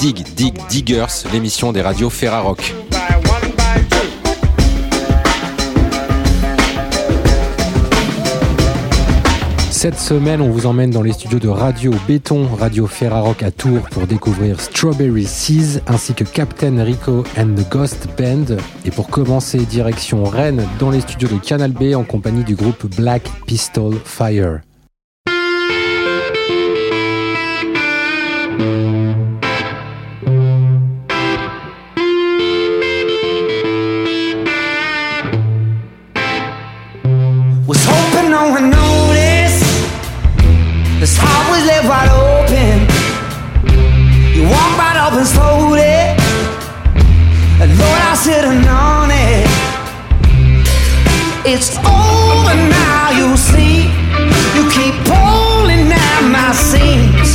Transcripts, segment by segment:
Dig Dig Diggers, l'émission des radios Ferrarock. Cette semaine, on vous emmène dans les studios de Radio Béton, Radio Ferrarock à Tours pour découvrir Strawberry Seas ainsi que Captain Rico and the Ghost Band. Et pour commencer, direction Rennes dans les studios de Canal B en compagnie du groupe Black Pistol Fire. It's over now, you see. You keep pulling at my seams.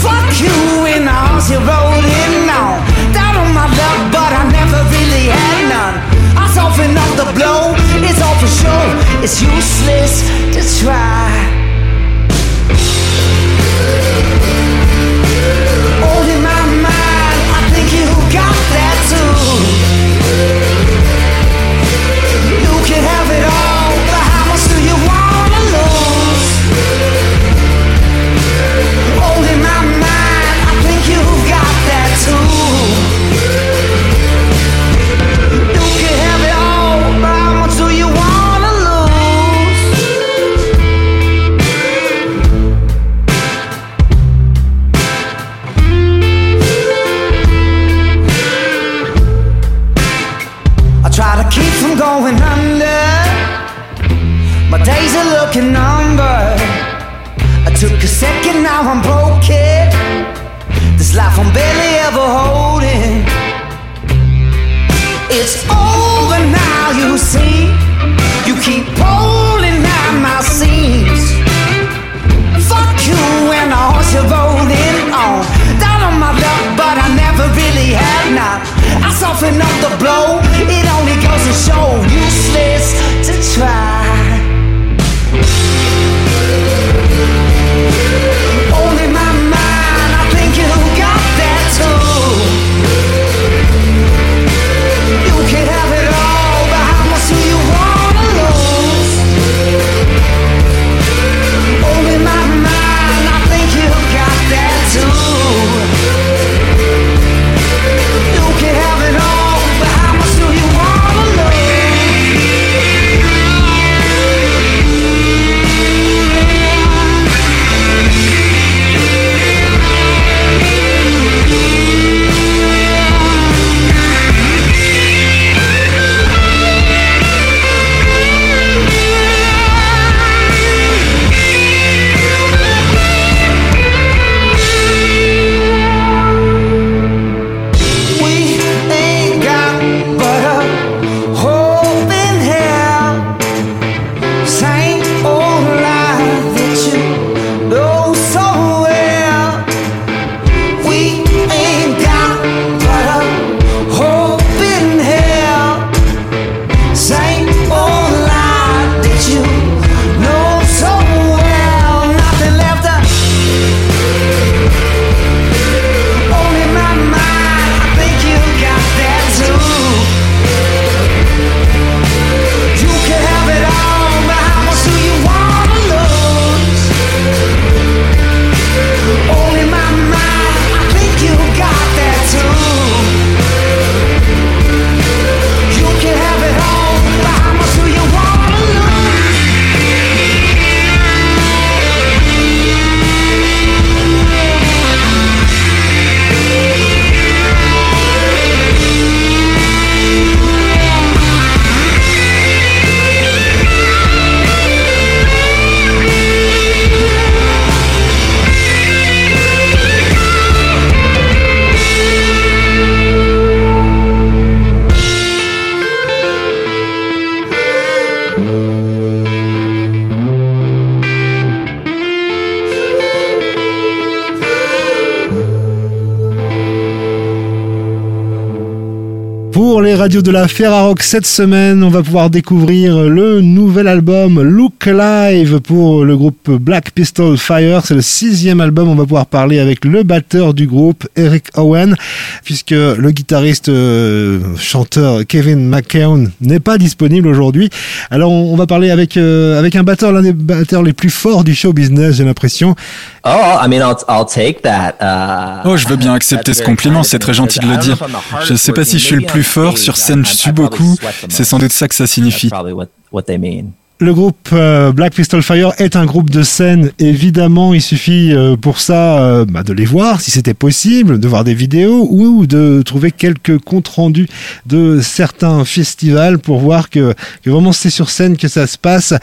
Fuck you in the house you rode in on. Down on my luck, but I never really had none. I soften up the blow, it's all for sure. It's useless to try. Radios de la Ferrarock cette semaine, on va pouvoir découvrir le nouvel album Look Alive pour le groupe Black Pistol Fire. C'est le sixième album. On va pouvoir parler avec le batteur du groupe, Eric Owen, puisque le guitariste euh, chanteur Kevin McKeown n'est pas disponible aujourd'hui. Alors on, va parler avec euh, avec un batteur, l'un des batteurs les plus forts du show business, j'ai l'impression. Oh, I mean, I'll, I'll take that. Uh, oh, je veux bien accepter ce compliment. C'est très gentil de le dire. Je ne sais pas si je suis le plus fort sur scène. Je suis beaucoup. C'est sans doute ça que ça signifie. Le groupe euh, Black Pistol Fire est un groupe de scène. Évidemment, il suffit euh, pour ça euh, bah, de les voir, si c'était possible, de voir des vidéos ou de trouver quelques comptes rendus de certains festivals pour voir que, vraiment c'est sur scène que ça se passe.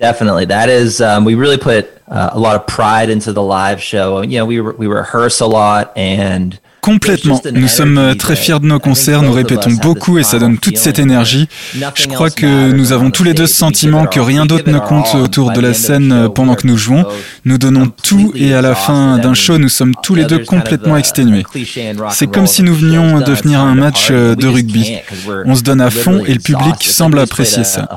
Definitely, that is. Um, we really put uh, a lot of pride into the live show. You know, we rehearse a lot and Complètement. Nous sommes euh, très fiers de nos concerts, nous répétons beaucoup et ça donne toute cette énergie. Je crois que nous avons tous les deux ce sentiment que rien d'autre ne compte autour de la scène euh, pendant que nous jouons. Nous donnons tout et à la fin d'un show, nous sommes tous les deux complètement exténués. C'est comme si nous venions de finir un match euh, de rugby. On se donne à fond et le public semble apprécier ça.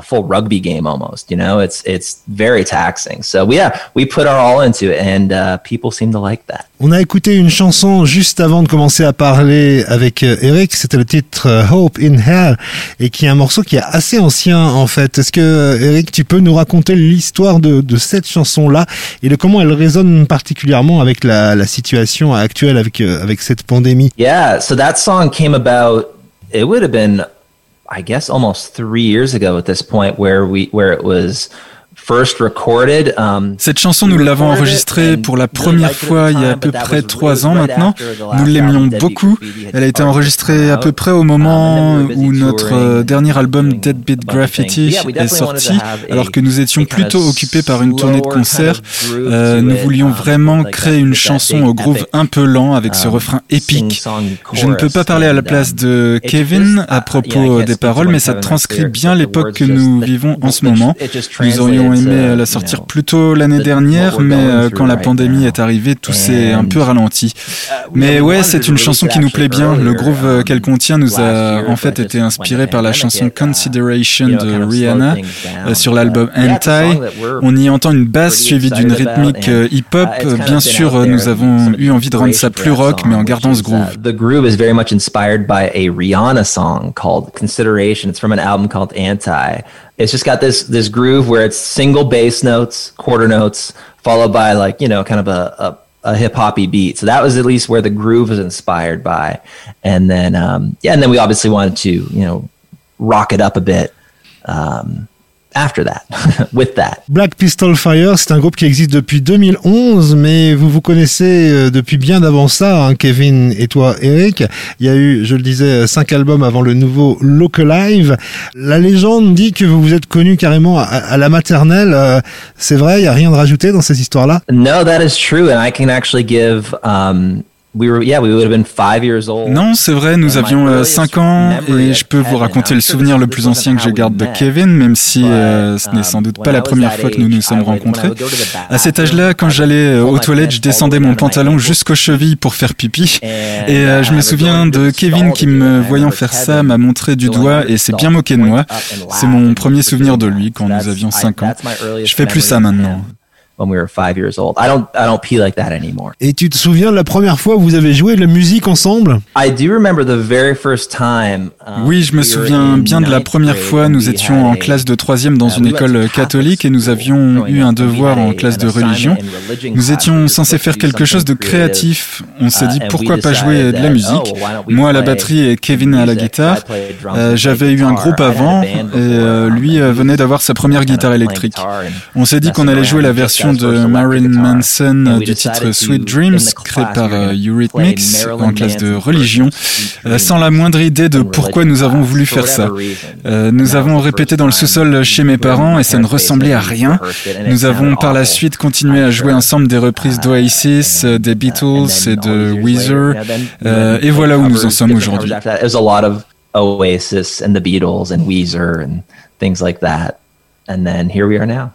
On a écouté une chanson juste avant de commencer à parler avec euh, Eric, c'était le titre euh, Hope in Hell et qui est un morceau qui est assez ancien en fait. Est-ce que euh, Eric, tu peux nous raconter l'histoire de, cette chanson-là et de comment elle résonne particulièrement avec la, la situation actuelle avec avec cette pandémie? Yeah, so that song came about. It would have been, I guess, almost three years ago at this point, where we where it was. Um, Cette chanson, nous l'avons enregistrée pour la première fois il y a à peu près trois ans maintenant. Nous l'aimions beaucoup. Elle a été enregistrée à peu près au moment où notre euh, dernier album Deadbeat Graffiti est sorti, alors que nous étions plutôt occupés par une tournée de concerts. Euh, nous voulions um, vraiment créer une chanson au groove un peu lent avec ce um, refrain épique. Je ne peux pas parler à la place de Kevin à uh, propos des paroles, mais ça transcrit bien l'époque que nous vivons en ce moment. Nous aurions aimé la sortir plus tôt l'année dernière, mais euh, quand la pandémie est arrivée, tout s'est un peu ralenti. Mais ouais, c'est une chanson qui nous plaît bien. Le groove euh, qu'elle contient nous a en fait été inspiré par la chanson Consideration de Rihanna euh, sur l'album Anti. On y entend une basse suivie d'une rythmique hip-hop. Bien sûr, nous avons eu envie de rendre ça plus rock, mais en gardant ce groove. The groove is very much inspired by a Rihanna song called Consideration. It's from an album called Anti. It's just got this this groove where it's single bass notes, quarter notes, followed by like you know kind of a, a, a hip hoppy beat. So that was at least where the groove was inspired by, and then um, yeah, and then we obviously wanted to you know rock it up a bit. Um, after that, with that. Black Pistol Fire, c'est un groupe qui existe depuis 2011, mais vous vous connaissez euh, depuis bien d'avant ça, hein, Kevin et toi, Eric. Il y a eu, je le disais, cinq albums avant le nouveau Live. La légende dit que vous vous êtes connu carrément à, la maternelle. Euh, c'est vrai, il n'y a rien de rajouté dans ces histoires-là? No, that is true, and I can actually give um, non, c'est vrai, nous avions 5 euh, ans et je peux vous raconter le souvenir le plus ancien que je garde de Kevin, même si euh, ce n'est sans doute pas la première fois que nous nous sommes rencontrés. À cet âge-là, quand j'allais euh, aux toilettes, je descendais mon pantalon jusqu'aux chevilles pour faire pipi. Et je me souviens de Kevin qui, me voyant faire ça, m'a montré du doigt et s'est bien moqué de moi. C'est mon premier souvenir de lui quand nous avions 5 ans. Je fais plus ça maintenant when we were five years old. I don't I don't pee like that anymore. Et tu te souviens de la première fois où vous avez joué de la musique ensemble? I do remember the very first time. Um, oui, je me souviens bien de la première fois. Nous étions en classe de troisième dans uh, une école catholique et nous avions eu un devoir en classe de religion. Nous étions censés faire quelque chose de créatif. On s'est dit uh, pourquoi pas jouer de la musique? Oh, Moi à la batterie et Kevin à la guitare. Euh, j'avais eu un groupe avant et euh, lui euh, venait d'avoir sa première guitare électrique. On s'est dit qu'on allait jouer la version de Marilyn Manson du titre Sweet Dreams, créé par euh, Eurythmics en classe de religion, euh, sans la moindre idée de pourquoi nous avons voulu faire ça. Euh, nous avons répété dans le sous-sol chez mes parents et ça ne ressemblait à rien. Nous avons par la suite continué à jouer ensemble des reprises uh, d'Oasis, des Beatles et de Weezer. et voilà où nous en sommes aujourd'hui. Oasis and the Beatles and Weezer and things like that. And then here we are now.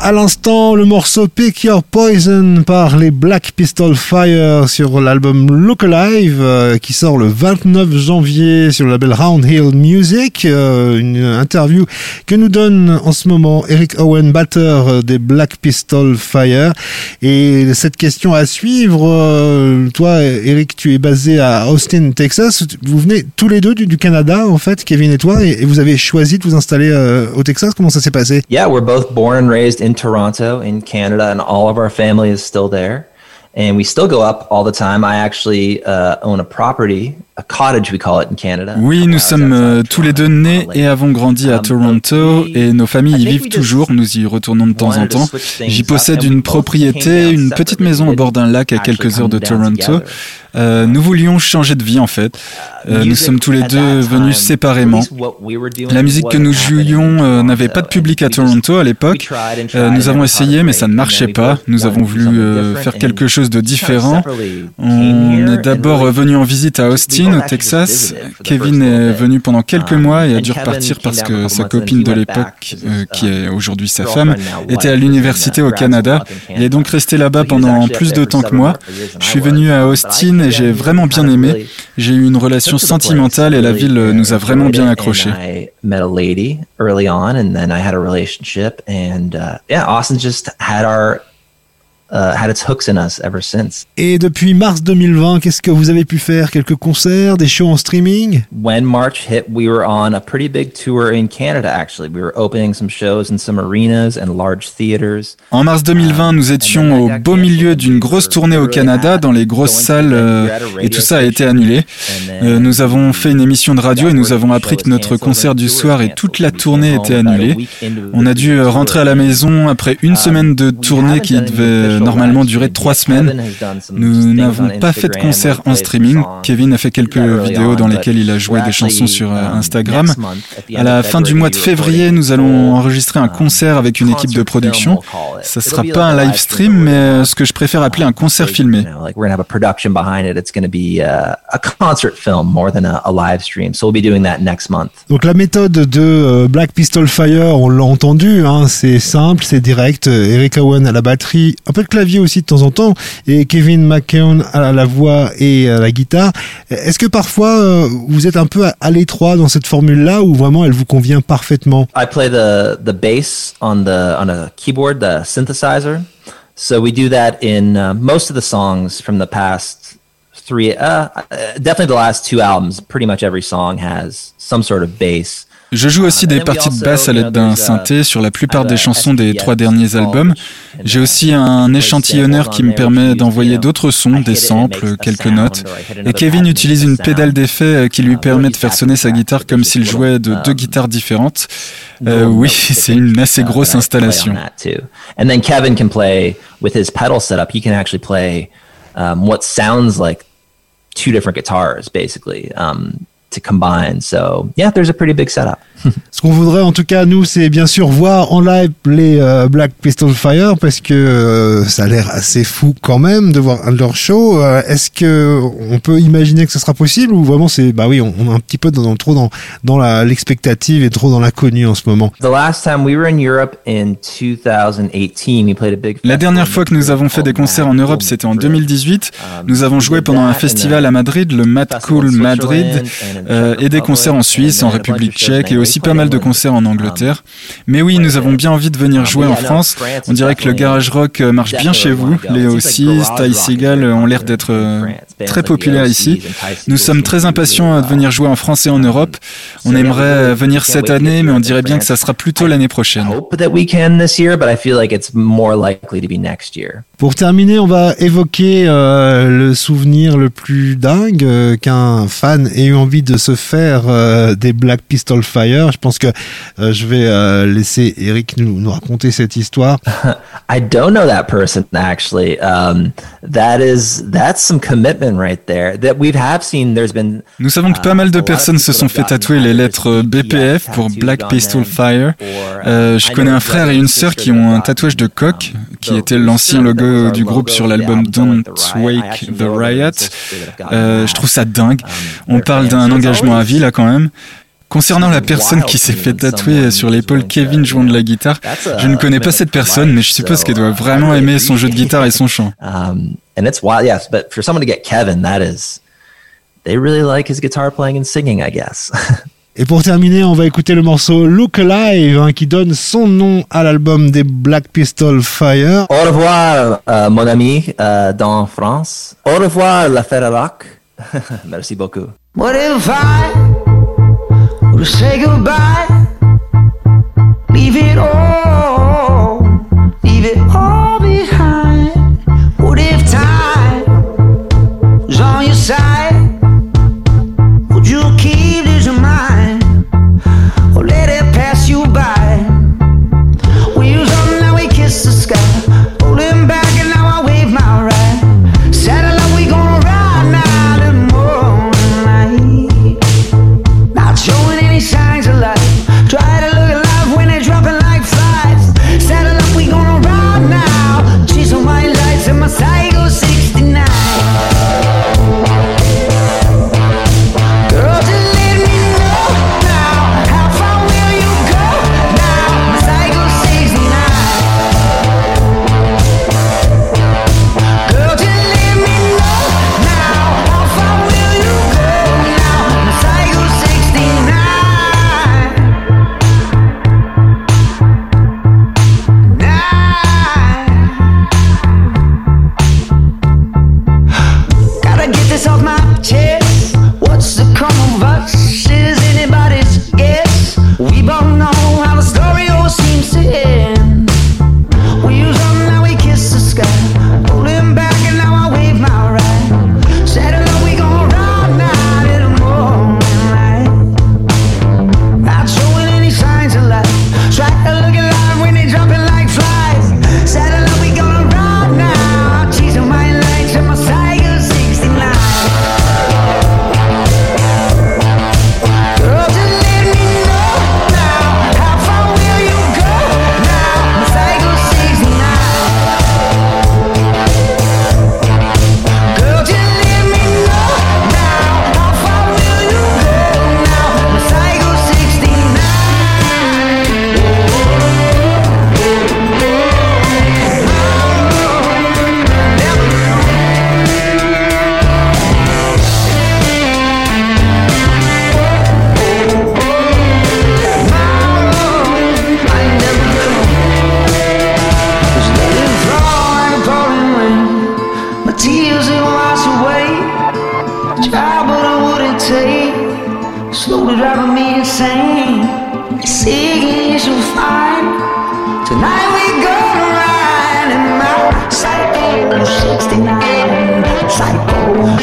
À l'instant le morceau Pick Your Poison par les Black Pistol Fire sur l'album Look Alive euh, qui sort le 29 janvier sur le label Round Hill Music. Euh, une interview que nous donne en ce moment Eric Owen, batteur euh, des Black Pistol Fire. Et cette question à suivre, toi Eric, tu es basé à Austin, Texas. Vous venez tous les deux du, Canada en fait, Kevin et toi, et, et vous avez choisi de vous installer au Texas. Comment ça s'est passé? Yeah, we're both born and raised in Toronto, in Canada, and all of our family is still there. And we still go up all the time. I actually uh, own a property, a cottage we call it in Canada. Oui, nous sommes euh, tous les deux nés et avons grandi à Toronto et nos familles y vivent toujours. Nous y retournons de temps en temps. J'y possède une propriété, une petite maison au bord d'un lac à quelques heures de Toronto. Euh, nous voulions changer de vie en fait. Euh, nous sommes tous les deux venus séparément. La musique que nous jouions euh, n'avait pas de public à Toronto à l'époque. Nous avons essayé mais ça ne marchait pas. Nous avons voulu faire quelque chose de différent. On est d'abord venu en visite à Austin, au Texas. Kevin est venu pendant quelques mois et a dû repartir parce que sa copine de l'époque, qui est aujourd'hui sa femme, était à l'université au Canada. Il est donc resté là-bas pendant plus de temps que moi. Je suis venu à Austin et j'ai vraiment bien aimé. J'ai eu une relation sentimentale et la ville nous a vraiment bien accrochés. I met a lady early on, and then I had a relationship, and yeah, Austin just had our had its hooks in us ever since. Et depuis mars 2020, qu'est-ce que vous avez pu faire? Quelques concerts, des shows en streaming? When March hit, we were on a pretty big tour in Canada. Actually, we were opening some shows in some arenas and large theaters. En mars 2020, nous étions au beau milieu d'une grosse tournée au Canada, dans les grosses salles, euh, et tout ça a été annulé. Euh, nous avons fait une émission de radio et nous avons appris que notre concert du soir et toute la tournée étaient annulés. On a dû euh, rentrer à la maison après une semaine de tournée qui devait normalement durer trois semaines. Nous n'avons pas fait de concert en streaming. Kevin a fait quelques vidéos dans lesquelles il a joué des chansons sur euh, um, Instagram. À la fin du mois de février, nous allons enregistrer un um, concert avec une équipe de production. Ça sera pas un live stream, mais euh, ce que je préfère appeler un concert filmé. Donc la méthode de euh, Black Pistol Fire, on l'a entendu, hein, c'est simple, c'est direct. Eric Owen à la batterie, un peu clavier aussi de temps en temps, et Kevin McKeown à la voix et à la guitare. Est-ce que parfois euh, vous êtes un peu à, l'étroit dans cette formule-là ou vraiment elle vous convient parfaitement? I play the the bass on the on a keyboard, the synthesizer. So we do that in uh, most of the songs from the past three, uh, uh, definitely the last two albums. Pretty much every song has some sort of bass. Je joue aussi des parties de basse à l'aide d'un synthé sur la plupart des chansons des trois derniers albums. J'ai aussi un échantillonneur qui me permet d'envoyer d'autres sons, des samples, quelques notes. Et Kevin utilise une pédale d'effet qui lui permet de faire sonner sa guitare comme s'il jouait de deux guitares différentes. Euh, oui, c'est une assez grosse installation. Kevin can play with his pedal setup. He can actually play um, what sounds like two different guitars, basically. Um, to combine. So yeah, there's a pretty big setup. Ce qu'on voudrait en tout cas nous, c'est bien sûr voir en live les euh, Black Pistol Fire parce que euh, ça a l'air assez fou quand même de voir leur show. Euh, est-ce que on peut imaginer que ce sera possible ou vraiment c'est bah oui, on, est un petit peu dans, trop dans dans l'expectative et trop dans l'inconnu en ce moment? La dernière fois que nous avons fait des concerts en Europe, c'était en 2018. Um, nous avons joué pendant un festival à Madrid, le Mad Cool Madrid, et des concerts en Suisse, en République tchèque et aussi pas mal de concerts en Angleterre. Mais oui, nous avons bien envie de venir jouer en France. On dirait que le garage rock euh, marche bien chez vous. Léo aussi, Ty Seagal ont l'air d'être euh, très populaires ici. Nous sommes très impatients de venir jouer en France et en Europe. On aimerait venir cette année, mais on dirait bien que ça sera plutôt l'année prochaine. Pour terminer, on va évoquer euh, le souvenir le plus dingue qu'un fan ait eu envie de se faire des Black Pistol Fire. Je pense que euh, je vais euh, laisser Eric nous, nous, raconter cette histoire. I don't know that person actually. Um, that is that's some commitment right there. That we have seen. There's been. Nous savons que pas mal de uh, personnes se sont fait tatouer les lettres BPF pour Black Pistol Fire. Euh, je connais un frère et une sœur qui ont un tatouage de coq, qui était l'ancien logo du groupe sur l'album Don't Wake the Riot. Euh, je trouve ça dingue. On parle d'un engagement à vie là quand même. Concernant la personne qui s'est fait tatouer sur l'épaule Kevin jouant de la guitare, je ne connais pas cette personne, mais je suppose qu'elle doit vraiment aimer son jeu de guitare et son chant. Um, and it's wild, yes, but for someone to get Kevin, that is, they really like his guitar playing and singing, I guess. Et pour terminer, on va écouter le morceau Look Alive hein, qui donne son nom à l'album des Black Pistol Fire. Au revoir, euh, mon ami euh, dans France. Au revoir, la Rock. Merci beaucoup. What if I to say goodbye. Leave it all, leave it all behind. What if time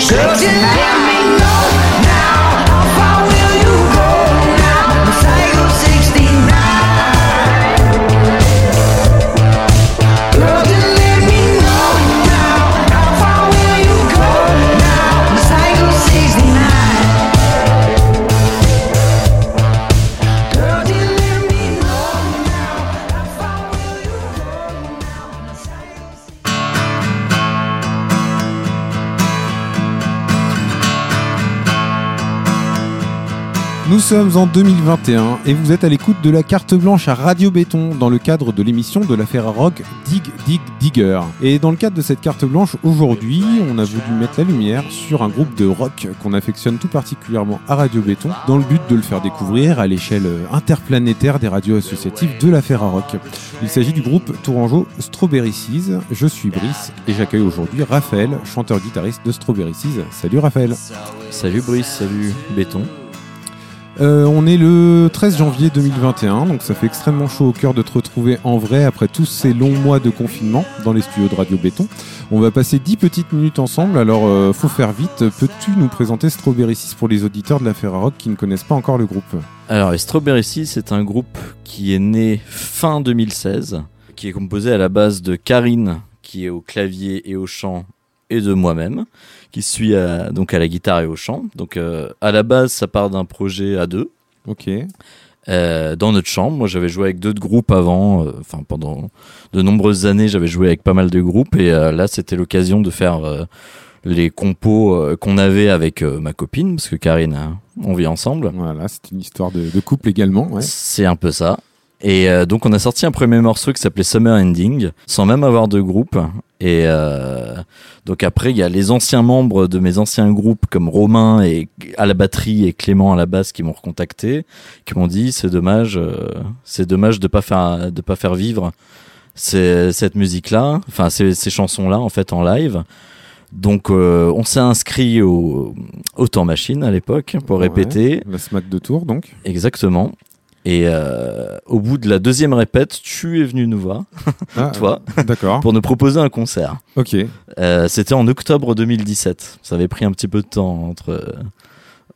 时间 sommes en 2021 et vous êtes à l'écoute de la carte blanche à Radio Béton dans le cadre de l'émission de l'affaire rock Dig Dig Digger. Et dans le cadre de cette carte blanche, aujourd'hui, on a voulu mettre la lumière sur un groupe de rock qu'on affectionne tout particulièrement à Radio Béton dans le but de le faire découvrir à l'échelle interplanétaire des radios associatives de l'affaire rock. Il s'agit du groupe tourangeau Strawberry Seas. Je suis Brice et j'accueille aujourd'hui Raphaël, chanteur-guitariste de Strawberry Seas. Salut Raphaël. Salut Brice, salut Béton. Euh, on est le 13 janvier 2021, donc ça fait extrêmement chaud au cœur de te retrouver en vrai après tous ces longs mois de confinement dans les studios de Radio Béton. On va passer 10 petites minutes ensemble, alors euh, faut faire vite. Peux-tu nous présenter Strawberry 6 pour les auditeurs de la Rock qui ne connaissent pas encore le groupe? Alors, Strawberry 6, c'est un groupe qui est né fin 2016, qui est composé à la base de Karine, qui est au clavier et au chant, et de moi-même qui suis à, donc à la guitare et au chant. Donc euh, à la base, ça part d'un projet à deux. Ok. Euh, dans notre chambre, moi j'avais joué avec d'autres groupes avant, euh, enfin pendant de nombreuses années j'avais joué avec pas mal de groupes et là c'était l'occasion de faire les compos qu'on avait avec ma copine, parce que Karine, hein, on vit ensemble. Voilà, c'est une histoire de, de couple également. Ouais. C'est un peu ça. Et euh, donc on a sorti un premier morceau qui s'appelait Summer Ending, sans même avoir de groupe. Et euh, donc après, il y a les anciens membres de mes anciens groupes comme Romain et à la batterie et Clément à la basse qui m'ont recontacté, qui m'ont dit c'est dommage, euh, c'est dommage de pas faire de pas faire vivre cette musique-là, enfin ces, ces chansons-là en fait en live. Donc on s'est inscrit au, au temps machine à l'époque pour répéter. La SMAC de Tours donc. Exactement. Et euh, au bout de la deuxième répète, tu es venu nous voir, ah, toi, pour nous proposer un concert. Ok. Euh, C'était en octobre 2017. Ça avait pris un petit peu de temps entre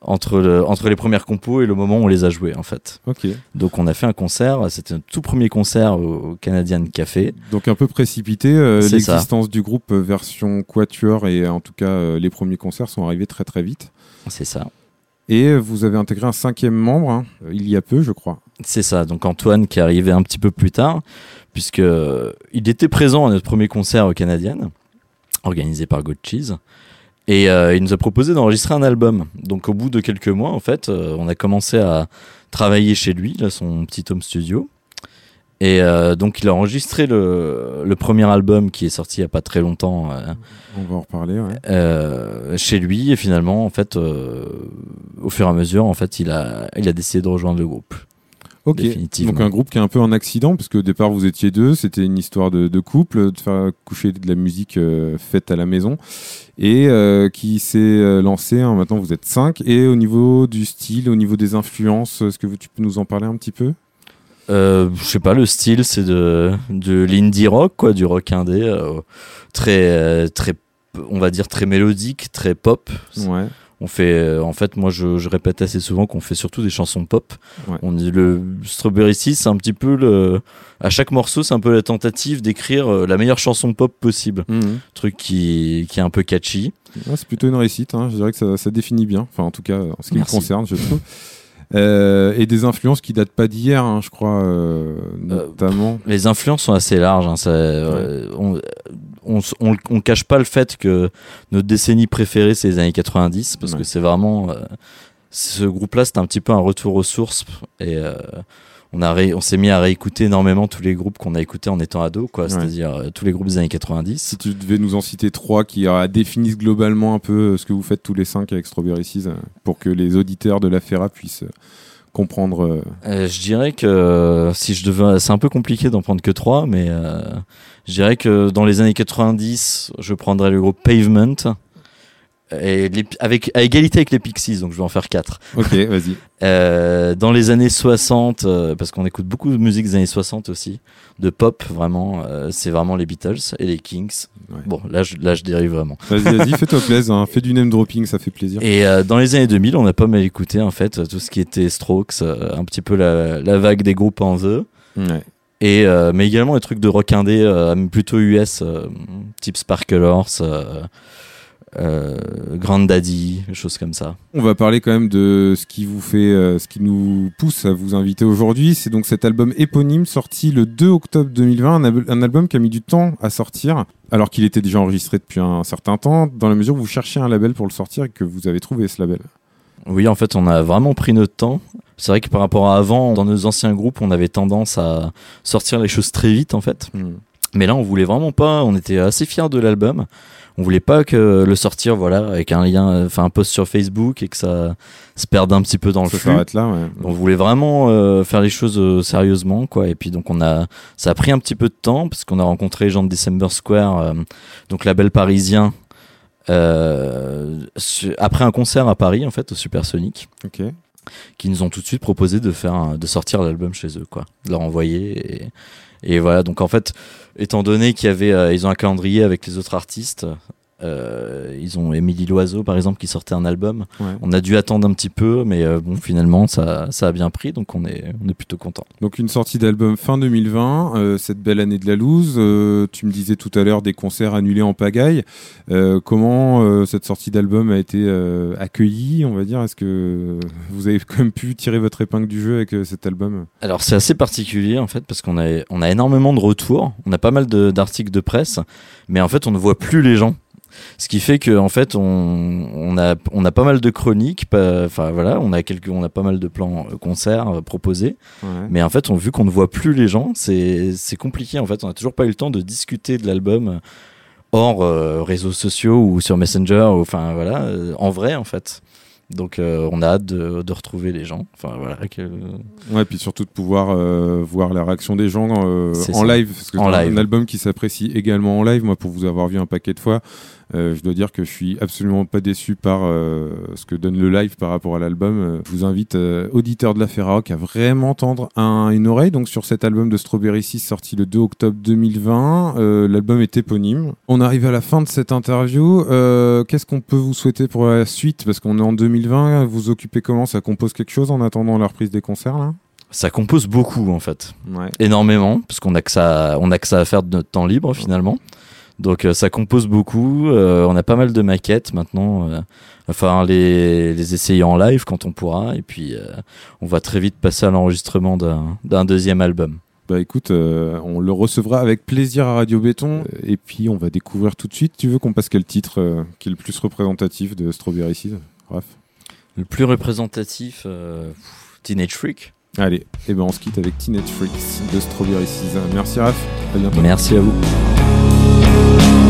entre, le, entre les premières compos et le moment où on les a joués en fait. Ok. Donc on a fait un concert. C'était un tout premier concert au, Canadian Café. Donc un peu précipité. Euh, L'existence du groupe version Quatuor et en tout cas euh, les premiers concerts sont arrivés très très vite. C'est ça. Et vous avez intégré un cinquième membre hein, il y a peu, je crois. C'est ça, donc Antoine qui est arrivé un petit peu plus tard, puisque euh, il était présent à notre premier concert au Canadien, organisé par God Cheese. Et euh, il nous a proposé d'enregistrer un album. Donc au bout de quelques mois, en fait, euh, on a commencé à travailler chez lui, là, son petit home studio. Et euh, donc il a enregistré le, le, premier album qui est sorti il n'y a pas très longtemps. Euh, On va en reparler. Ouais. Euh, chez lui et finalement en fait au fur et à mesure en fait il a il a décidé de rejoindre le groupe. Ok. Donc un groupe qui est un peu en accident parce qu'au départ vous étiez deux, c'était une histoire de, de, couple, de faire coucher de la musique euh, faite à la maison et qui s'est lancé. Hein, maintenant vous êtes cinq et au niveau du style, au niveau des influences, est-ce que tu peux nous en parler un petit peu? Euh, je sais pas, le style, c'est de, de l'indie rock, quoi, du rock indé, euh, très, euh, très, on va dire très mélodique, très pop. Ouais. On fait, en fait, moi, je, je répète assez souvent qu'on fait surtout des chansons pop. Ouais. On dit le Strawberry 6, c'est un petit peu le, à chaque morceau, c'est un peu la tentative d'écrire la meilleure chanson pop possible. Mmh. Truc qui, qui est un peu catchy. Ouais, c'est plutôt une réussite. Hein. Je dirais que ça, ça définit bien. Enfin, en tout cas, en ce qui Merci. me concerne, je trouve. Euh, et des influences qui datent pas d'hier, hein, je crois, euh, notamment. Euh, les influences sont assez larges. Hein, ça, ouais. on, on, on, on, cache pas le fait que notre décennie préférée c'est les années 90 parce ouais. que c'est vraiment ce groupe-là, c'est un petit peu un retour aux sources et on, a ré, on s'est mis à réécouter énormément tous les groupes qu'on a écoutés en étant ado, quoi. Ouais. C'est-à-dire euh, tous les groupes des années 90. Si tu devais nous en citer trois qui euh, définissent globalement un peu ce que vous faites tous les cinq avec Strawberry Seas, pour que les auditeurs de la Ferra puissent comprendre. Euh, je dirais que si je devais, c'est un peu compliqué d'en prendre que trois, mais euh, je dirais que dans les années 90, je prendrais le groupe Pavement et les, avec, à égalité avec les Pixies, donc je vais en faire 4. Ok, vas-y. euh, dans les années 60, euh, parce qu'on écoute beaucoup de musique des années 60 aussi, de pop vraiment, euh, c'est vraiment les Beatles et les Kings. Ouais. Bon, là je, là je dérive vraiment. Vas-y, vas-y, fais-toi plaisir, hein. fais du name dropping, ça fait plaisir. Et dans les années 2000, on a pas mal écouté en fait tout ce qui était Strokes, un petit peu la, la, vague des groupes en The. Ouais. Et, mais également des trucs de rock indé, plutôt US, type Sparkle Horse euh, Grand Daddy, choses comme ça. On va parler quand même de ce qui vous fait, euh, ce qui nous pousse à vous inviter aujourd'hui. C'est donc cet album éponyme sorti le 2 octobre 2020, un, un album qui a mis du temps à sortir, alors qu'il était déjà enregistré depuis un certain temps, dans la mesure où vous cherchiez un label pour le sortir et que vous avez trouvé ce label. Oui, en fait, on a vraiment pris notre temps. C'est vrai que par rapport à avant, dans nos anciens groupes, on avait tendance à sortir les choses très vite, en fait. Hmm. Mais là, on voulait vraiment pas. On était assez fiers de l'album. On voulait pas que le sortir, voilà, avec un lien, enfin un post sur Facebook et que ça se perde un petit peu dans le Ça flux. s'arrête là, ouais. On voulait vraiment euh, faire les choses euh, sérieusement, quoi. Et puis donc on a, ça a pris un petit peu de temps parce qu'on a rencontré les gens de December Square, euh, donc label parisien, euh, su- après un concert à Paris en fait au Supersonic, Ok. qui nous ont tout de suite proposé de faire, un- de sortir l'album chez eux, quoi, de leur envoyer. Et, et voilà, donc en fait, étant donné qu'il y avait, euh, ont un calendrier avec les autres artistes. Euh, ils ont Émilie Loiseau par exemple qui sortait un album. Ouais. On a dû attendre un petit peu, mais euh, bon finalement ça, ça a bien pris, donc on est, on est plutôt content. Donc une sortie d'album fin 2020, euh, cette belle année de la loose. euh, tu me disais tout à l'heure des concerts annulés en pagaille. Comment cette sortie d'album a été accueillie, on va dire? Est-ce que vous avez quand même pu tirer votre épingle du jeu avec cet album? Alors c'est assez particulier en fait parce qu'on a, on a énormément de retours, on a pas mal de- d'articles de, presse, mais en fait on ne voit plus les gens. Ce qui fait que en fait on, on a on a pas mal de chroniques, enfin voilà, on a quelques on a pas mal de plans euh, concerts euh, proposés, Ouais. mais en fait on vu qu'on ne voit plus les gens, c'est c'est compliqué en fait, on a toujours pas eu le temps de discuter de l'album euh, hors euh, réseaux sociaux ou sur Messenger, enfin voilà, euh, en vrai en fait. Donc euh, on a hâte de, de retrouver les gens. Enfin voilà, que, Ouais, puis surtout de pouvoir euh, voir la réaction des gens euh, en ça. live, parce que En c'est un- live. un album qui s'apprécie également en live. Moi, pour vous avoir vu un paquet de fois, je dois dire que je suis absolument pas déçu par euh, ce que donne le live par rapport à l'album. Euh, Je vous invite, euh, auditeurs de la Ferrarock, à vraiment tendre un- une oreille. Donc sur cet album de Strawberry 6 sorti le 2 octobre 2020, euh, l'album est éponyme. On arrive à la fin de cette interview. Euh, Qu'est-ce qu'on peut vous souhaiter pour la suite? Parce qu'on est en 2020. Vous occupez comment? Ça compose quelque chose en attendant la reprise des concerts là? Ça compose beaucoup en fait. Ouais. énormément parce qu'on a que ça on a que ça à faire de notre temps libre finalement donc euh, ça compose beaucoup euh, on a pas mal de maquettes maintenant euh, enfin les, les essayer en live quand on pourra et puis on va très vite passer à l'enregistrement d'un deuxième album Bah écoute, euh, on le recevra avec plaisir à Radio Béton. Et puis on va découvrir tout de suite. Tu veux qu'on passe quel titre euh, qui est le plus représentatif de Strawberry Seed Raph? Le plus représentatif euh, Teenage Freak Allez, et ben on se quitte avec Teenage Freaks de Strawberry Seed. Merci Raph, à bientôt. merci à vous you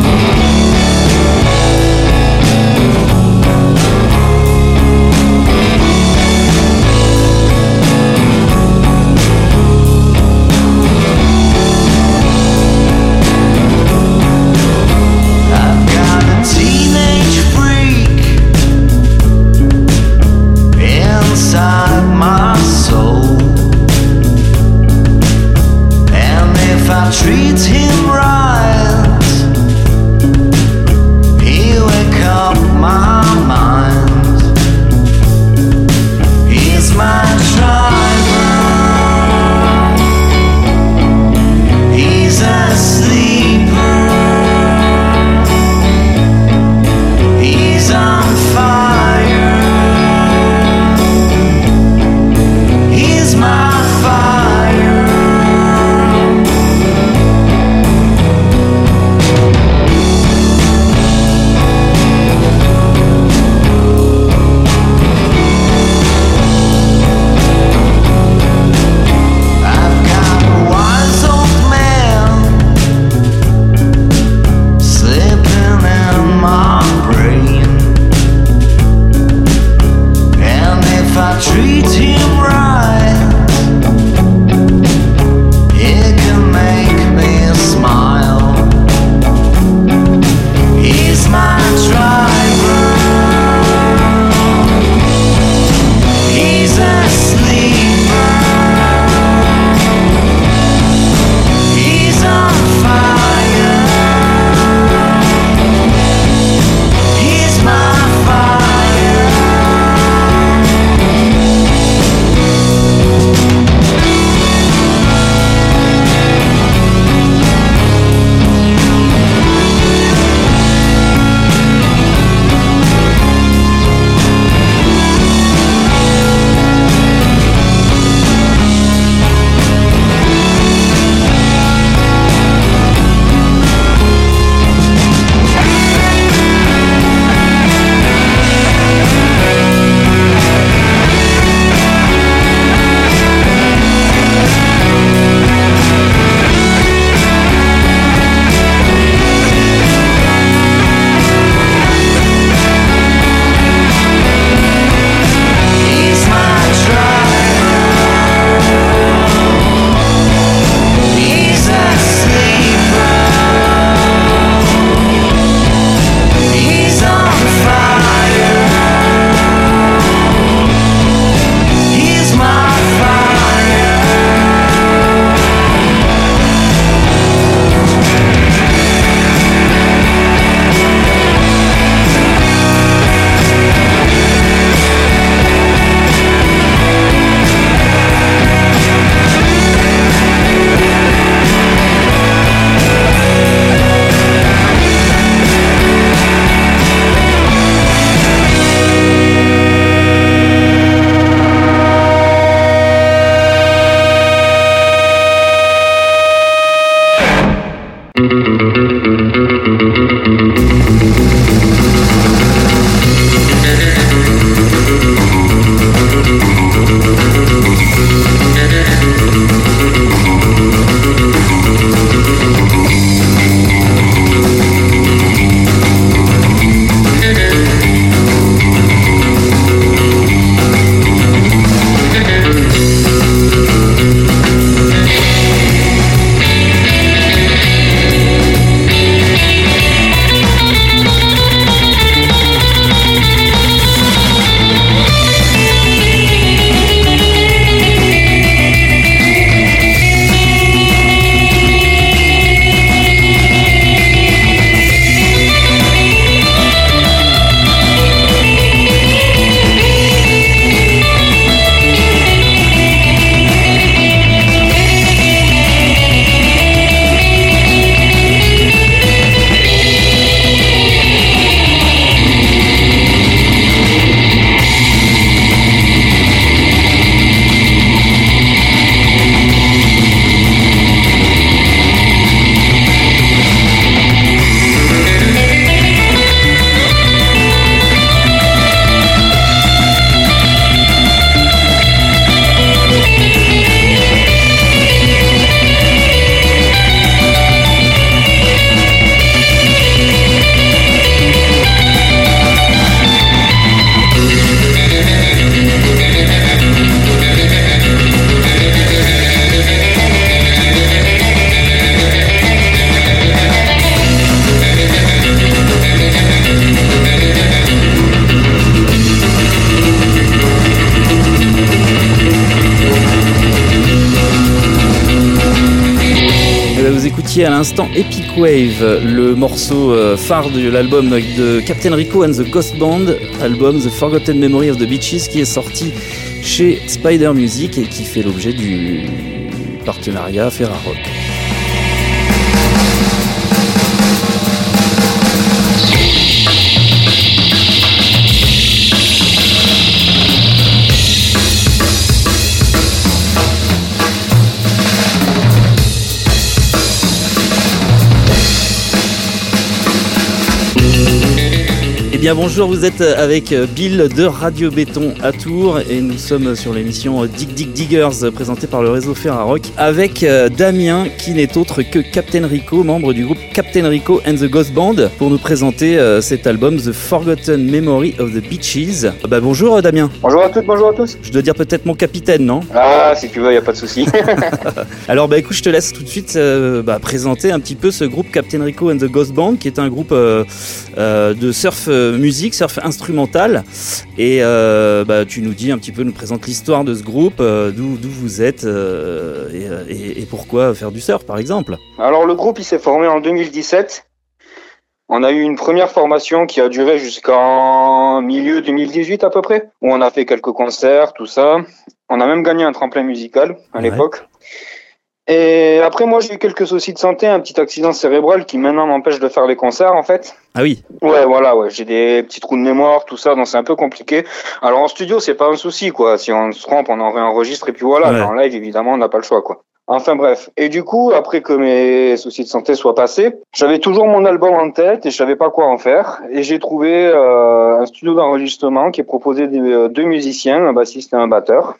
Epic Wave, le morceau euh, phare de l'album de Captain Rico and the Ghost Band, album The Forgotten Memory of the Beaches, qui est sorti chez Spider Music et qui fait l'objet du partenariat Ferrarock. Bien bonjour, vous êtes avec Bill de Radio Béton à Tours et nous sommes sur l'émission Dig Dig Diggers présentée par le réseau Ferrarock avec euh, Damien qui n'est autre que Captain Rico, membre du groupe Captain Rico and the Ghost Band pour nous présenter euh, cet album The Forgotten Memory of the Beaches. Bah bonjour Damien. Bonjour à toutes, bonjour à tous. Je dois dire peut-être mon capitaine, non? Ah si tu veux, y a pas de souci. Alors bah écoute, je te laisse tout de suite euh, bah, présenter un petit peu ce groupe Captain Rico and the Ghost Band qui est un groupe de surf musique, surf instrumental. Et euh, bah, tu nous dis un petit peu, nous présente l'histoire de ce groupe, euh, d'où vous êtes euh, et, et, pourquoi faire du surf par exemple? Alors le groupe il s'est formé en 2017. On a eu une première formation qui a duré jusqu'en milieu 2018 à peu près, où on a fait quelques concerts, tout ça. On a même gagné un tremplin musical à l'époque. Et après, moi, j'ai eu quelques soucis de santé, un petit accident cérébral qui maintenant m'empêche de faire les concerts, en fait. Ah oui. Ouais, voilà, ouais. J'ai des petits trous de mémoire, tout ça, donc c'est un peu compliqué. Alors en studio, c'est pas un souci, quoi. Si on se trompe, on en réenregistre et puis voilà. En live, évidemment, on n'a pas le choix, quoi. Enfin bref. Et du coup, après que mes soucis de santé soient passés, j'avais toujours mon album en tête et je savais pas quoi en faire. Et j'ai trouvé euh, un studio d'enregistrement qui est proposé de euh, deux musiciens, un bassiste et un batteur.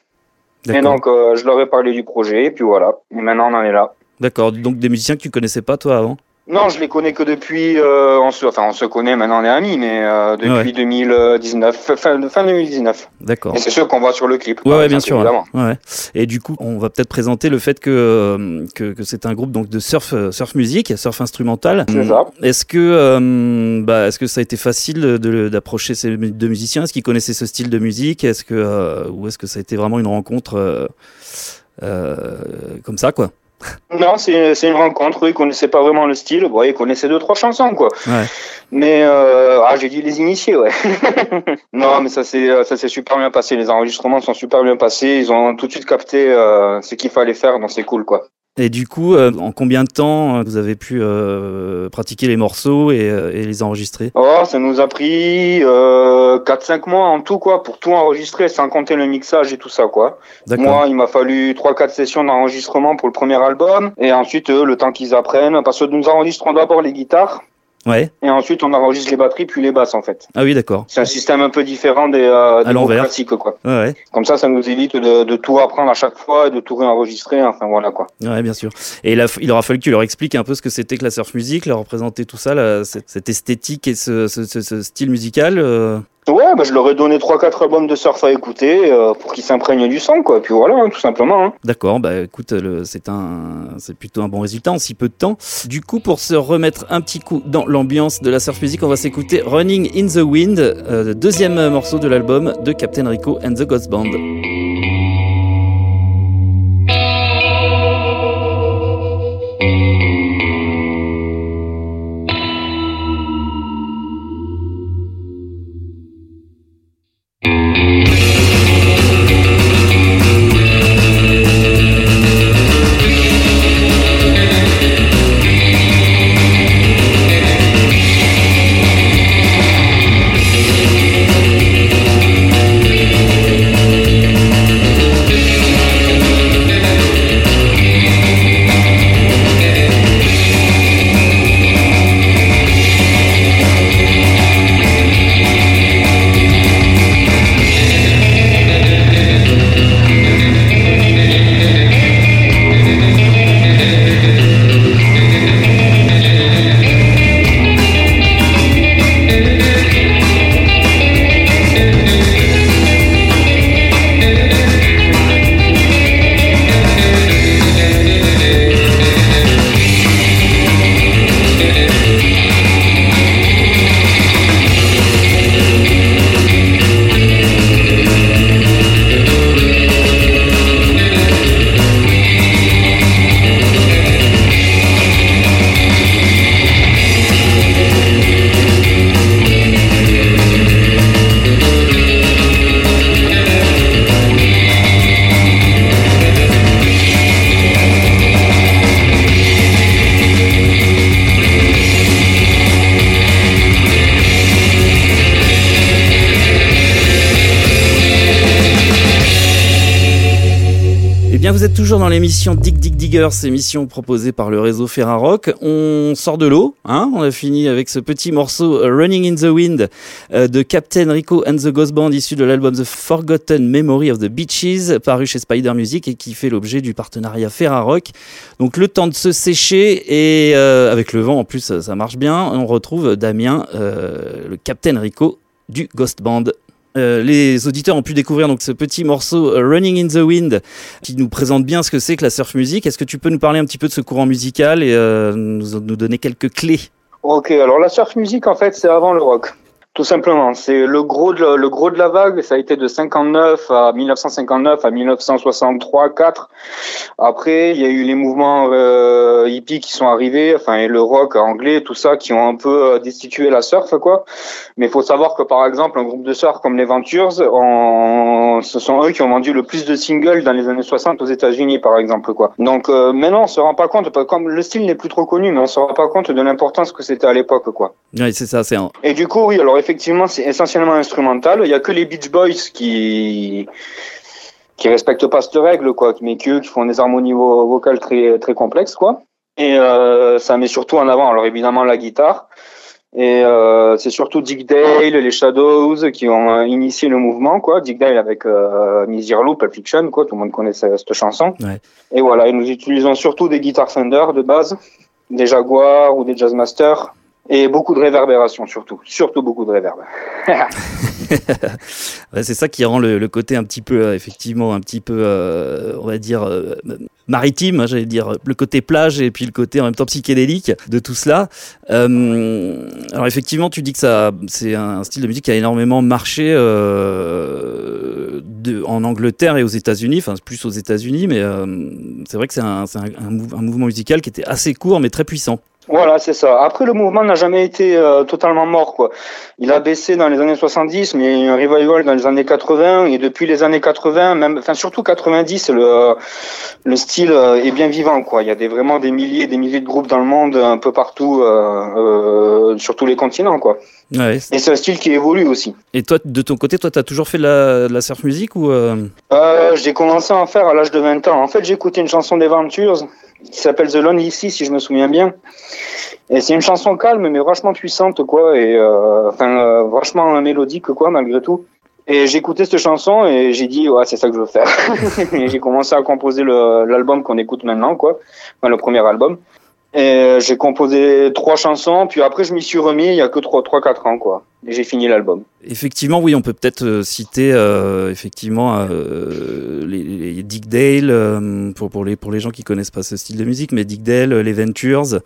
Et donc, euh, je leur ai parlé du projet, et puis voilà. Et maintenant, on en est là. D'accord. Donc, des musiciens que tu connaissais pas, toi, avant? Non, je les connais que depuis. Euh, on se, enfin, on se connaît maintenant, on est amis, mais euh, depuis 2019, fin, fin 2019. D'accord. Et c'est sûr qu'on voit sur le clip. Ouais, bien sûr. Ouais. Et du coup, on va peut-être présenter le fait que euh, que, que c'est un groupe donc de surf surf musique, surf instrumental. C'est ça. Est-ce que bah, est-ce que ça a été facile d'approcher ces deux musiciens? Est-ce qu'ils connaissaient ce style de musique? Est-ce que ou est-ce que ça a été vraiment une rencontre comme ça, quoi? Non, c'est une rencontre. Ils connaissaient pas vraiment le style. Bon, ils connaissaient deux trois chansons, quoi. Ouais. Mais euh, ah, j'ai dû les initier, ouais. non, mais ça s'est ça s'est super bien passé. Les enregistrements sont super bien passés. Ils ont tout de suite capté euh, ce qu'il fallait faire. Donc c'est cool, quoi. Et du coup, euh, en combien de temps vous avez pu euh, pratiquer les morceaux et, et, les enregistrer? Oh, ça nous a pris 4-5 mois en tout, quoi, pour tout enregistrer, sans compter le mixage et tout ça, quoi. Moi, il m'a fallu 3-4 sessions d'enregistrement pour le premier album, et ensuite, le temps qu'ils apprennent, parce que nous enregistrons d'abord les guitares, Ouais. Et ensuite, on enregistre les batteries puis les basses en fait. Ah oui, d'accord. C'est un système un peu différent des, euh, des classiques quoi. Ouais, ouais. Comme ça, ça nous évite de, de, tout apprendre à chaque fois et de tout réenregistrer. Enfin voilà quoi. Ouais, bien sûr. Et il, il aura fallu que tu leur expliques un peu ce que c'était que la surf music, leur représenter tout ça, là, cette, cette, esthétique et ce, ce, ce, ce style musical. Euh... Ouais, bah, je leur ai donné 3-4 albums de surf à écouter euh, pour qu'ils s'imprègnent du son, quoi. Puis voilà, hein, tout simplement. Hein. D'accord, bah écoute, c'est un, c'est plutôt un bon résultat en si peu de temps. Du coup, pour se remettre un petit coup dans l'ambiance de la surf music, on va s'écouter Running in the Wind, euh, deuxième morceau de l'album de Captain Rico and the Ghost Band. Toujours dans l'émission Dig Dig Diggers, émission proposée par le réseau Ferrarock. On sort de l'eau, hein on a fini avec ce petit morceau euh, Running in the Wind euh, de Captain Rico and the Ghost Band issu de l'album The Forgotten Memory of the Beaches paru chez Spider Music et qui fait l'objet du partenariat Ferrarock. Donc le temps de se sécher et euh, avec le vent en plus ça, marche bien, on retrouve Damien, le Captain Rico du Ghost Band. Euh, les auditeurs ont pu découvrir donc ce petit morceau euh, Running in the Wind qui nous présente bien ce que c'est que la surf music. Est-ce que tu peux nous parler un petit peu de ce courant musical et euh, nous, nous donner quelques clés? Ok, alors la surf music en fait c'est avant le rock. Tout simplement, c'est le gros de la, le gros de la vague, ça a été de 59 à 1959 à 1963 4. Après, il y a eu les mouvements euh, hippies qui sont arrivés, enfin et le rock anglais, tout ça qui ont un peu euh, destitué la surf quoi. Mais il faut savoir que par exemple, un groupe de surf comme les Ventures, ce sont eux qui ont vendu le plus de singles dans les années 60 aux États-Unis par exemple quoi. Donc euh, maintenant, on se rend pas compte comme le style n'est plus trop connu, mais on se rend pas compte de l'importance que c'était à l'époque quoi. Oui, c'est ça, c'est un... Et du coup, oui, alors effectivement, c'est essentiellement instrumental. Il y a que les Beach Boys qui qui respectent pas cette règle, quoi, mais qui qui font des harmonies vocales très très complexes, quoi. Et euh, ça met surtout en avant, alors évidemment la guitare. Et euh, c'est surtout Dick Dale, les Shadows qui ont initié le mouvement, quoi. Dick Dale avec euh, Loop, Pulp Fiction, quoi. Tout le monde connaît cette, chanson. Ouais. Et voilà, et nous utilisons surtout des guitares Fender de base, des Jaguar ou des Jazzmaster et beaucoup de réverbération surtout, surtout beaucoup de réverb. c'est ça qui rend le, côté un petit peu, euh, effectivement, un petit peu, euh, on va dire, euh, maritime, hein, j'allais dire, le côté plage et puis le côté en même temps psychédélique de tout cela. alors effectivement, tu dis que ça, c'est un style de musique qui a énormément marché en Angleterre et aux États-Unis, enfin plus aux États-Unis, mais c'est vrai que c'est un, un mouvement musical qui était assez court mais très puissant. Voilà, c'est ça. Après, le mouvement n'a jamais été euh, totalement mort, quoi. Il a baissé dans les années 70, mais il y a eu un revival dans les années 80, et depuis les années 80, même, enfin surtout 90, le le style euh, est bien vivant, quoi. Il y a des, vraiment des milliers, et des milliers de groupes dans le monde, un peu partout, euh, sur tous les continents, quoi. Ouais. Et c'est un style qui évolue aussi. Et toi, de ton côté, toi, t'as toujours fait de la, de la surf music ou J'ai commencé à en faire à l'âge de 20 ans. En fait, j'ai écouté une chanson des Ventures qui s'appelle The Lonely Sea, si je me souviens bien. Et c'est une chanson calme, mais vachement puissante, quoi, et euh, enfin, euh, vachement mélodique, quoi, malgré tout. Et écouté cette chanson et j'ai dit, ouais, c'est ça que je veux faire. et j'ai commencé à composer l'album qu'on écoute maintenant, quoi, enfin, le premier album. Et j'ai composé trois chansons, puis après je m'y suis remis il y a que trois, trois, quatre ans, quoi. Et j'ai fini l'album. Effectivement, oui, on peut peut-être euh, citer euh, effectivement euh, les, les, Dick Dale euh, pour pour les pour les gens qui connaissent pas ce style de musique, mais Dick Dale, les Ventures,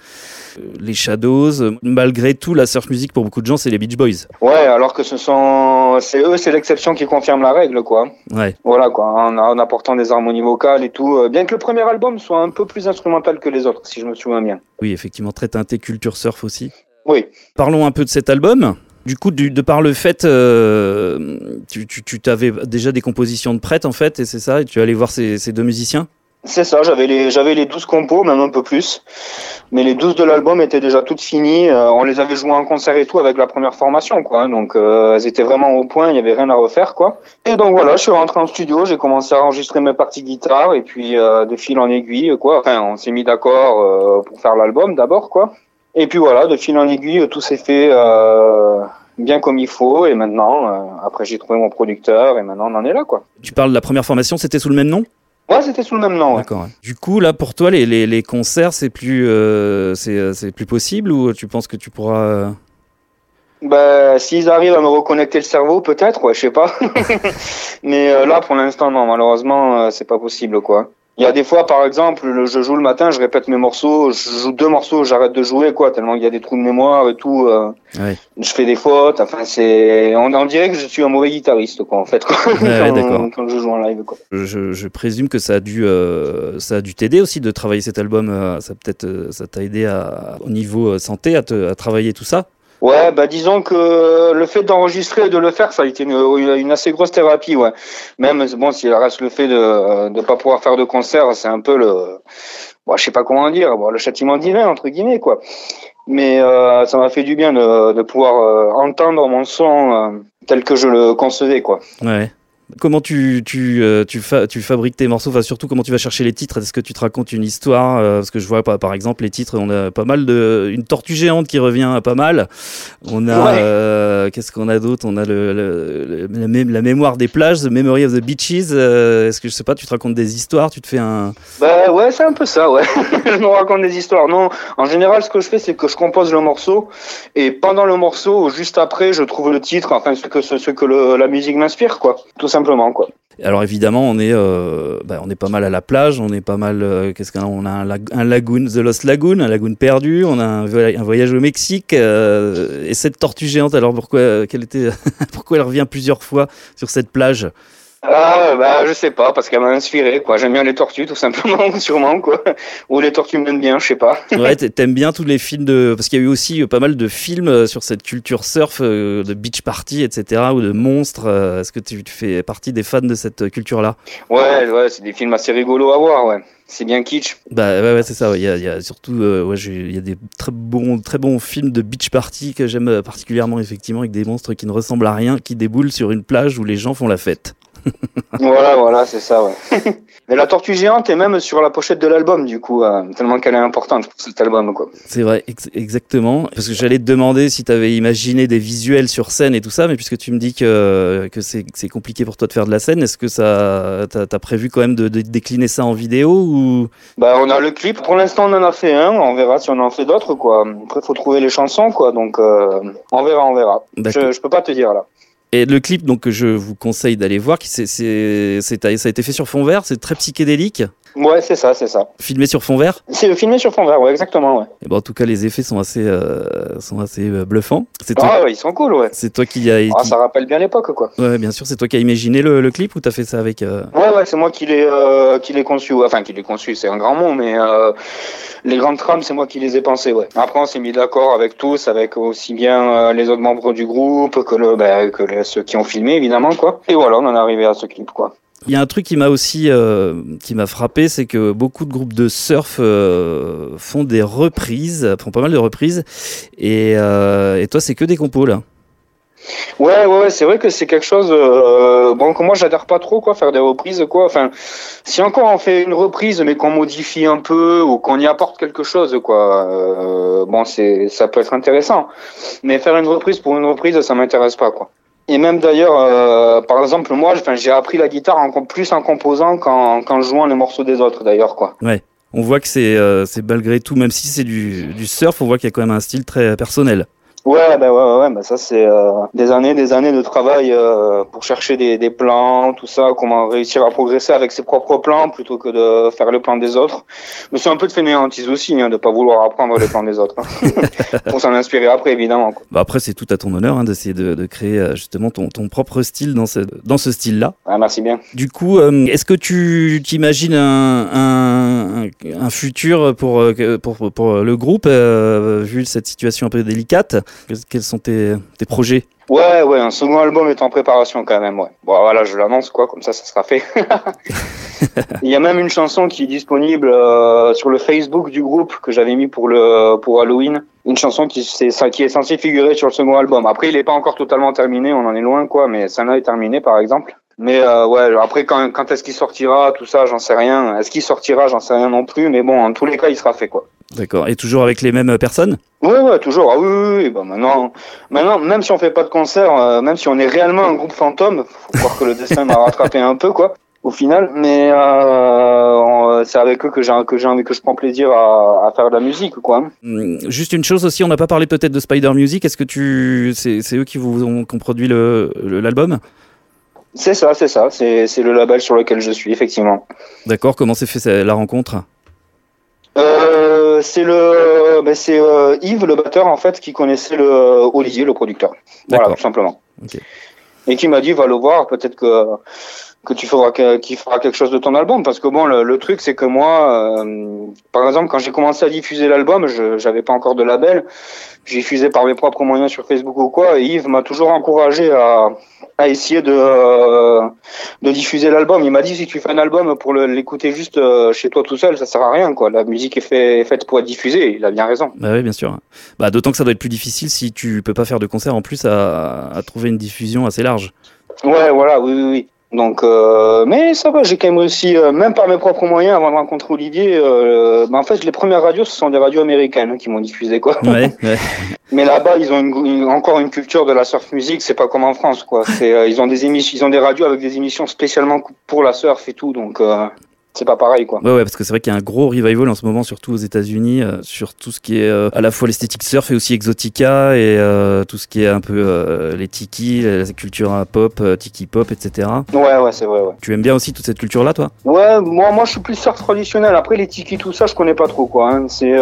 les Shadows. Malgré tout, la surf music pour beaucoup de gens, c'est les Beach Boys. Ouais, alors que ce sont c'est eux, c'est l'exception qui confirme la règle, quoi. Ouais. Voilà, quoi, en, en apportant des harmonies vocales et tout. Bien que le premier album soit un peu plus instrumental que les autres, si je me souviens bien. Oui, effectivement, très teinté culture surf aussi. Oui. Parlons un peu de cet album. Du coup, de par le fait, euh, tu, tu, avais déjà des compositions de prêtes en fait, et c'est ça, et tu allais voir ces, deux musiciens? C'est ça, j'avais les, j'avais les 12 compos, même un peu plus. Mais les 12 de l'album étaient déjà toutes finies. Euh, on les avait jouées en concert et tout avec la première formation, quoi. Donc, euh, elles étaient vraiment au point, il n'y avait rien à refaire, quoi. Et donc voilà, je suis rentré en studio, j'ai commencé à enregistrer mes parties guitare, et puis de fil en aiguille, quoi. Enfin, on s'est mis d'accord pour faire l'album d'abord, quoi. Et puis voilà, de fil en aiguille, tout s'est fait euh, bien comme il faut. Et maintenant, euh, après j'ai trouvé mon producteur et maintenant on en est là, quoi. Tu parles de la première formation, c'était sous le même nom? Ouais, c'était sous le même nom. Ouais. D'accord. Ouais. Du coup, là, pour toi, les, les, les concerts, c'est plus, euh, c'est plus possible ou tu penses que tu pourras euh... Bah, s'ils arrivent à me reconnecter le cerveau, peut-être, ouais, je sais pas. Mais euh, là, pour l'instant, non, malheureusement, c'est pas possible, quoi. Il y a des fois, par exemple, je joue le matin, je répète mes morceaux, je joue deux morceaux, j'arrête de jouer, quoi, tellement il y a des trous de mémoire et tout. Euh, ouais. Je fais des fautes. Enfin, c'est, on, on, dirait que je suis un mauvais guitariste, quoi, en fait, quoi, ouais, quand, quand, je joue en live, quoi. Je, je présume que ça a dû, euh, ça a dû t'aider aussi de travailler cet album. Euh, ça peut-être, ça t'a aidé à, au niveau santé à, te, à travailler tout ça. Ouais, bah disons que le fait d'enregistrer et de le faire, ça a été une, assez grosse thérapie, ouais. Même bon, s'il reste le fait de ne pas pouvoir faire de concert, c'est un peu le, bon, je sais pas comment dire, bon, le châtiment divin entre guillemets, quoi. Mais euh, ça m'a fait du bien de, de pouvoir euh, entendre mon son euh, tel que je le concevais, quoi. Ouais. Comment tu, tu, euh, tu, fa tu, fabriques tes morceaux Enfin, surtout, comment tu vas chercher les titres Est-ce que tu te racontes une histoire euh, Parce que je vois, par exemple, les titres, on a pas mal de. Une tortue géante qui revient pas mal. On a. Ouais. Euh, Qu'est-ce qu'on a d'autre? On a le, le, le, la, la, mémoire des plages, The Memory of the Beaches. Est-ce que je sais pas, tu te racontes des histoires? Tu te fais un. Bah ouais, c'est un peu ça, ouais. je me raconte des histoires. Non, en général, ce que je fais, c'est que je compose le morceau et pendant le morceau, juste après, je trouve le titre, enfin, ce que, ce, ce que la musique m'inspire, quoi. Tout simplement Alors évidemment, on est, euh, bah, on est pas mal à la plage, on est pas mal. Euh, Qu'est-ce qu'on a? On a un, lag lagoon, The Lost Lagoon, un lagoon perdu. On a un, un voyage au Mexique euh, et cette tortue géante. Alors pourquoi, quelle était, pourquoi elle revient plusieurs fois sur cette plage? Ah bah je sais pas parce qu'elle m'a inspiré quoi. J'aime bien les tortues tout simplement sûrement quoi. Ou les tortues m'aiment bien, je sais pas. ouais, t'aimes bien tous les films de parce qu'il y a eu aussi pas mal de films sur cette culture surf de beach party etc ou de monstres. Est-ce que tu, fais partie des fans de cette culture là Ouais ouais c'est des films assez rigolos à voir ouais. C'est bien kitsch. Bah ouais, ouais c'est ça. Il y, a, il y a surtout euh, ouais, il y a des très bons très bons films de beach party que j'aime particulièrement effectivement avec des monstres qui ne ressemblent à rien qui déboulent sur une plage où les gens font la fête. Voilà, voilà, c'est ça, ouais. Mais la tortue géante est même sur la pochette de l'album, du coup, euh, tellement qu'elle est importante pour cet album, quoi. C'est vrai, ex exactement. Parce que j'allais te demander si tu avais imaginé des visuels sur scène et tout ça, mais puisque tu me dis que, que c'est compliqué pour toi de faire de la scène, est-ce que ça, t'as as prévu quand même de, de, décliner ça en vidéo ou? Bah, on a le clip. Pour l'instant, on en a fait un. On verra si on en fait d'autres, quoi. Après, faut trouver les chansons, quoi. Donc, euh, on verra, on verra. Je, je peux pas te dire là. Et le clip donc que je vous conseille d'aller voir, c'est, c'est, ça a été fait sur fond vert, c'est très psychédélique. Ouais, c'est ça, c'est ça. Filmé sur fond vert? C'est filmé sur fond vert, ouais, exactement, ouais. Et bon, en tout cas, les effets sont assez, euh, sont assez euh, bluffants. C'est toi... Ah ouais, ils sont cool, ouais. C'est toi qui a. Ah, ça rappelle bien l'époque, quoi. Ouais, bien sûr. C'est toi qui as imaginé le, le clip ou t'as fait ça avec euh... Ouais, ouais, c'est moi qui l'ai, euh, qui l'ai conçu. Enfin, qui l'ai conçu, c'est un grand mot, mais les grandes trames, c'est moi qui les ai pensées, ouais. Après, on s'est mis d'accord avec tous, avec aussi bien les autres membres du groupe que le, bah, que les, ceux qui ont filmé, évidemment, quoi. Et voilà, on en est arrivé à ce clip, quoi. Il y a un truc qui m'a aussi euh, qui m'a frappé, c'est que beaucoup de groupes de surf euh, font des reprises, font pas mal de reprises, et, euh, et toi c'est que des compos là. Ouais, ouais, c'est vrai que c'est quelque chose. Euh, bon, que moi, j'adhère pas trop, quoi, faire des reprises, quoi. Enfin, si encore on fait une reprise, mais qu'on modifie un peu ou qu'on y apporte quelque chose, quoi. Euh, bon, c'est, ça peut être intéressant. Mais faire une reprise pour une reprise, ça m'intéresse pas, quoi. Et même d'ailleurs, euh, par exemple, moi, j'ai appris la guitare en, plus en composant qu'en, qu'en jouant les morceaux des autres, d'ailleurs, quoi. Ouais. On voit que c'est, euh, malgré tout, même si c'est du, du surf, on voit qu'il y a quand même un style très personnel. Ouais, bah ouais, ouais, bah ça c'est euh, des années, des années de travail euh, pour chercher des, des plans, tout ça, comment réussir à progresser avec ses propres plans plutôt que de faire le plan des autres. Mais c'est un peu de fainéantise aussi, hein, de pas vouloir apprendre les plans des autres, hein. pour s'en inspirer après évidemment. Quoi. Bah après c'est tout à ton honneur hein, d'essayer de, de, créer euh, justement ton, ton propre style dans ce dans ce style-là. Ah, merci bien. Du coup, euh, est-ce que tu t'imagines un, un, un, futur pour pour pour le groupe vu cette situation un peu délicate? Quels sont tes, tes projets? Ouais, ouais, un second album est en préparation quand même, ouais. Bon, voilà, je l'annonce, quoi, comme ça, ça sera fait. Il y a même une chanson qui est disponible euh, sur le Facebook du groupe que j'avais mis pour le pour Halloween. Une chanson qui, c'est, ça, qui est censée figurer sur le second album. Après, il est pas encore totalement terminé, on en est loin, quoi, mais ça est terminé, par exemple. Mais euh, ouais, après, quand, quand est-ce qu'il sortira, tout ça, j'en sais rien. Est-ce qu'il sortira, j'en sais rien non plus, mais bon, en tous les cas, il sera fait, quoi. D'accord. Et toujours avec les mêmes personnes? Ouais, ouais, toujours. Ah oui, oui, oui. Bah, maintenant, maintenant, même si on fait pas de concert, euh, même si on est réellement un groupe fantôme, faut croire que le dessin m'a rattrapé un peu, quoi, au final. Mais euh, c'est avec eux que j'ai que j'ai que je prends plaisir à, à, faire de la musique, quoi. Hum, juste une chose aussi, on n'a pas parlé peut-être de Spider Music. Est-ce que tu, c'est eux qui vous ont, qui ont produit le l'album? C'est ça, c'est ça. C'est le label sur lequel je suis, effectivement. D'accord. Comment s'est fait la rencontre? Euh, c'est le, ben c'est euh, Yves, le batteur en fait, qui connaissait le euh, Olivier, le producteur. Voilà, tout simplement. Okay. Et qui m'a dit, va le voir, peut-être que que tu feras qu'il fera quelque chose de ton album parce que bon le, le truc c'est que moi euh, par exemple quand j'ai commencé à diffuser l'album je j'avais pas encore de label. J'ai diffusé par mes propres moyens sur Facebook ou quoi et Yves m'a toujours encouragé à, à essayer de euh, de diffuser l'album. Il m'a dit si tu fais un album pour l'écouter juste euh, chez toi tout seul ça sert à rien quoi. La musique est, fait, est faite pour être diffusée il a bien raison. Bah oui bien sûr. Bah d'autant que ça doit être plus difficile si tu peux pas faire de concert en plus à, à trouver une diffusion assez large. Ouais voilà oui oui, oui. Donc, euh, mais ça va, j'ai quand même réussi, euh, même par mes propres moyens, avant de rencontrer Olivier. Euh, bah en fait, les premières radios, ce sont des radios américaines hein, qui m'ont diffusé, quoi. Ouais, ouais. mais là-bas, ils ont une, une, encore une culture de la surf music. C'est pas comme en France, quoi. C'est, euh, ils ont des émissions, ils ont des radios avec des émissions spécialement pour la surf et tout. Donc, euh, c'est pas pareil quoi. Ouais, ouais parce que c'est vrai qu'il y a un gros revival en ce moment, surtout aux États-Unis, euh, sur tout ce qui est euh, à la fois l'esthétique surf et aussi exotica et euh, tout ce qui est un peu les tiki, la culture pop, tiki pop, etc. Ouais, ouais, c'est vrai. Ouais. Tu aimes bien aussi toute cette culture-là, toi? Ouais, moi, moi, je suis plus surf traditionnel. Après les tiki, tout ça, je connais pas trop quoi. Hein. C'est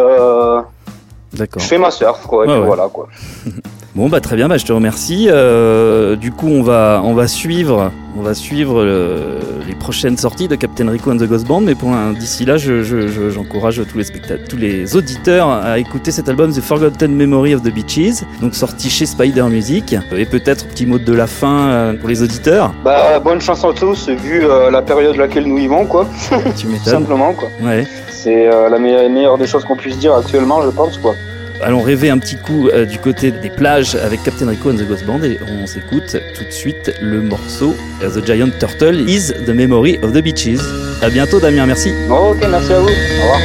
D'accord. Je fais ma surf, quoi. Et Ouais, puis voilà, quoi. Bon bah très bien, bah, je te remercie. Euh, du coup on va on va suivre on va suivre le- les prochaines sorties de Captain Rico and the Ghost Band, mais pour d'ici là je- je- je- j'encourage tous les spectateurs, tous les auditeurs à écouter cet album The Forgotten Memory of the Beaches, donc sorti chez Spider Music. Et peut-être petit mot de la fin euh, pour les auditeurs. Bah, bonne chance à tous, vu euh, la période laquelle nous vivons, quoi. Tu m'étonnes. simplement, quoi. Ouais. C'est euh, la meilleure, meilleure des choses qu'on puisse dire actuellement, je pense, quoi. Allons rêver un petit coup euh, du côté des plages avec Captain Rico and the Ghost Band et on s'écoute tout de suite le morceau euh, The Giant Turtle is the Memory of the Beaches. À bientôt Damien, merci. Ok, merci à vous. Au revoir.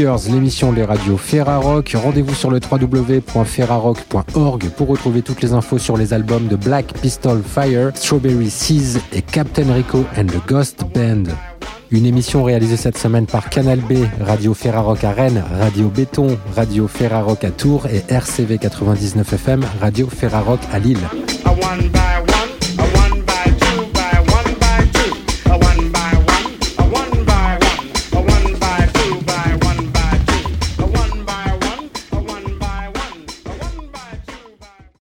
L'émission des radios Ferrarock. Rendez-vous sur le www.ferrarock.org pour retrouver toutes les infos sur les albums de Black Pistol Fire, Strawberry Seas et Captain Rico and the Ghost Band. Une émission réalisée cette semaine par Canal B, Radio Ferrarock à Rennes, Radio Béton, Radio Ferrarock à Tours et RCV 99 FM, Radio Ferrarock à Lille.